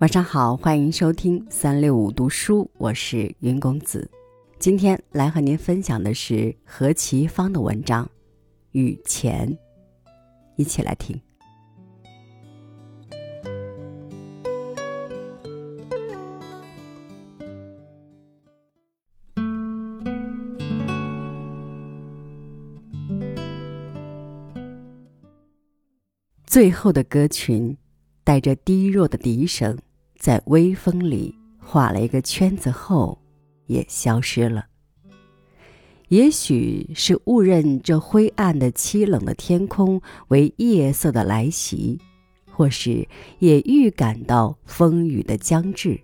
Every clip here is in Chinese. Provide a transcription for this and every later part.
晚上好，欢迎收听三六五读书，我是云公子。今天来和您分享的是何其芳的文章《与钱》，一起来听。最后的歌群，带着低弱的笛声。在微风里画了一个圈子后，也消失了。也许是误认这灰暗的、凄冷的天空为夜色的来袭，或是也预感到风雨的将至，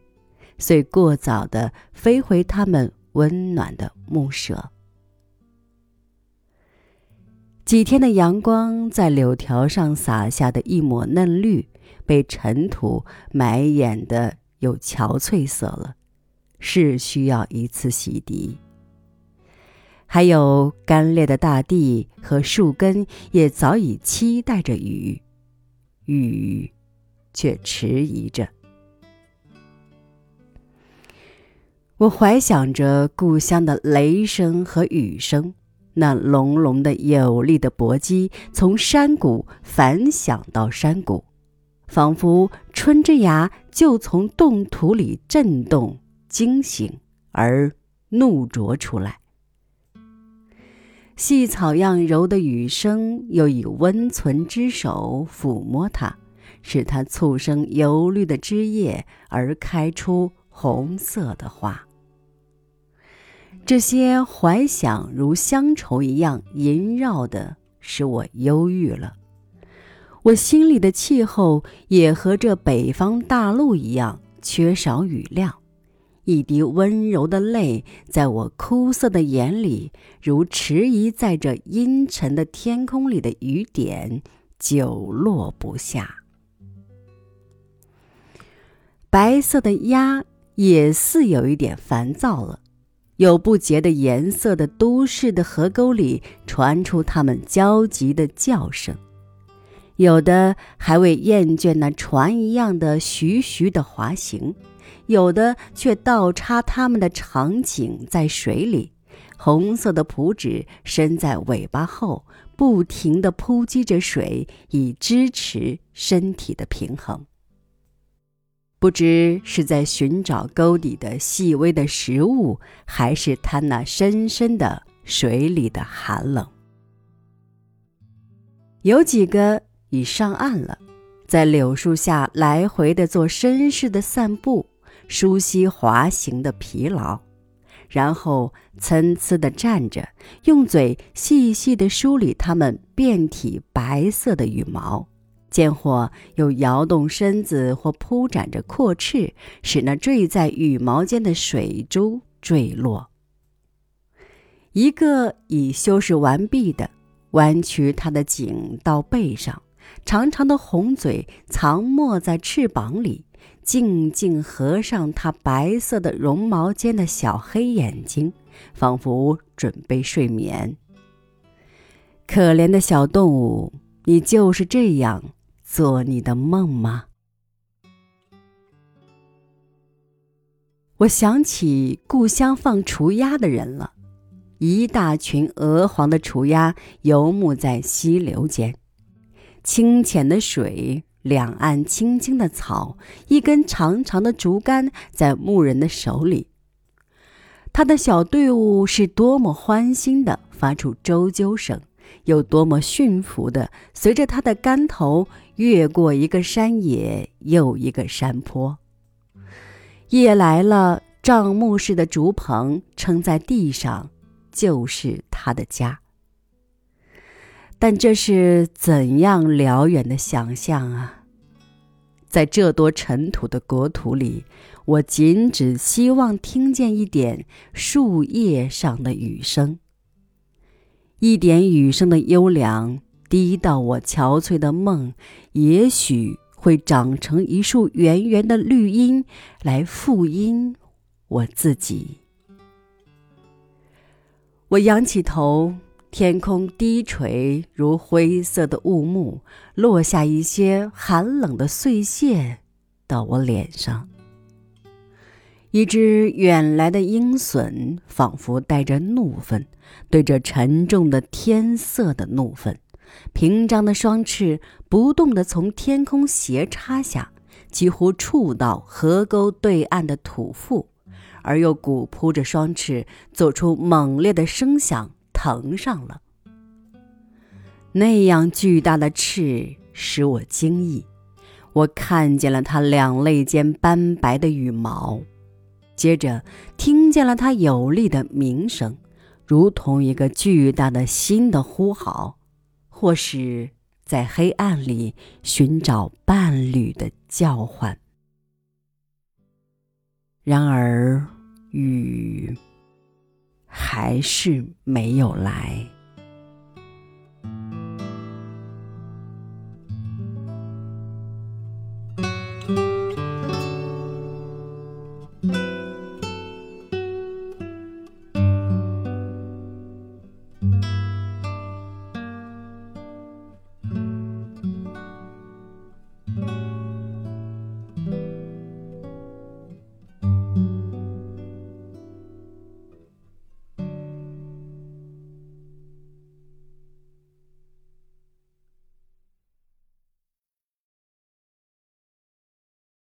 遂过早的飞回他们温暖的木舍。几天的阳光在柳条上洒下的一抹嫩绿。被尘土埋掩的有憔悴色了，是需要一次洗涤。还有干裂的大地和树根也早已期待着雨，雨却迟疑着。我怀想着故乡的雷声和雨声，那隆隆的有力的搏击从山谷反响到山谷。仿佛春之芽就从冻土里震动、惊醒而怒啄出来，细草样柔的雨声又以温存之手抚摸它，使它簇生油绿的枝叶而开出红色的花。这些怀想如乡愁一样萦绕的，使我忧郁了。我心里的气候也和这北方大陆一样缺少雨量，一滴温柔的泪在我枯涩的眼里，如迟疑在这阴沉的天空里的雨点，久落不下。白色的鸭也似有一点烦躁了，有不洁的颜色的都市的河沟里传出它们焦急的叫声。有的还未厌倦那船一样的徐徐的滑行，有的却倒插它们的长颈在水里，红色的蹼纸伸在尾巴后，不停地扑击着水，以支持身体的平衡。不知是在寻找沟底的细微的食物，还是它那深深的水里的寒冷。有几个。已上岸了，在柳树下来回的做绅士的散步，舒息滑行的疲劳，然后参差的站着，用嘴细细的梳理它们遍体白色的羽毛，见或又摇动身子或铺展着阔翅，使那坠在羽毛间的水珠坠落。一个已修饰完毕的，弯曲它的颈到背上。长长的红嘴藏没在翅膀里，静静合上它白色的绒毛间的小黑眼睛，仿佛准备睡眠。可怜的小动物，你就是这样做你的梦吗？我想起故乡放雏鸭的人了，一大群鹅黄的雏鸭游牧在溪流间。清浅的水，两岸青青的草，一根长长的竹竿在牧人的手里。他的小队伍是多么欢欣的发出啾啾声，又多么驯服的随着他的竿头越过一个山野又一个山坡。夜来了，帐幕式的竹棚撑在地上，就是他的家。但这是怎样辽远的想象啊！在这多尘土的国土里，我仅只希望听见一点树叶上的雨声，一点雨声的优良，滴到我憔悴的梦，也许会长成一束圆圆的绿荫，来复荫我自己。我仰起头。天空低垂如灰色的雾幕，落下一些寒冷的碎屑，到我脸上。一只远来的鹰隼，仿佛带着怒愤，对着沉重的天色的怒愤，平张的双翅不动地从天空斜插下，几乎触到河沟对岸的土腹，而又鼓扑着双翅，做出猛烈的声响，腾上了。那样巨大的翅使我惊异，我看见了它两肋间斑白的羽毛。接着听见了他有力的鸣声，如同一个巨大的心的呼号，或是在黑暗里寻找伴侣的叫唤。然而，雨还是没有来。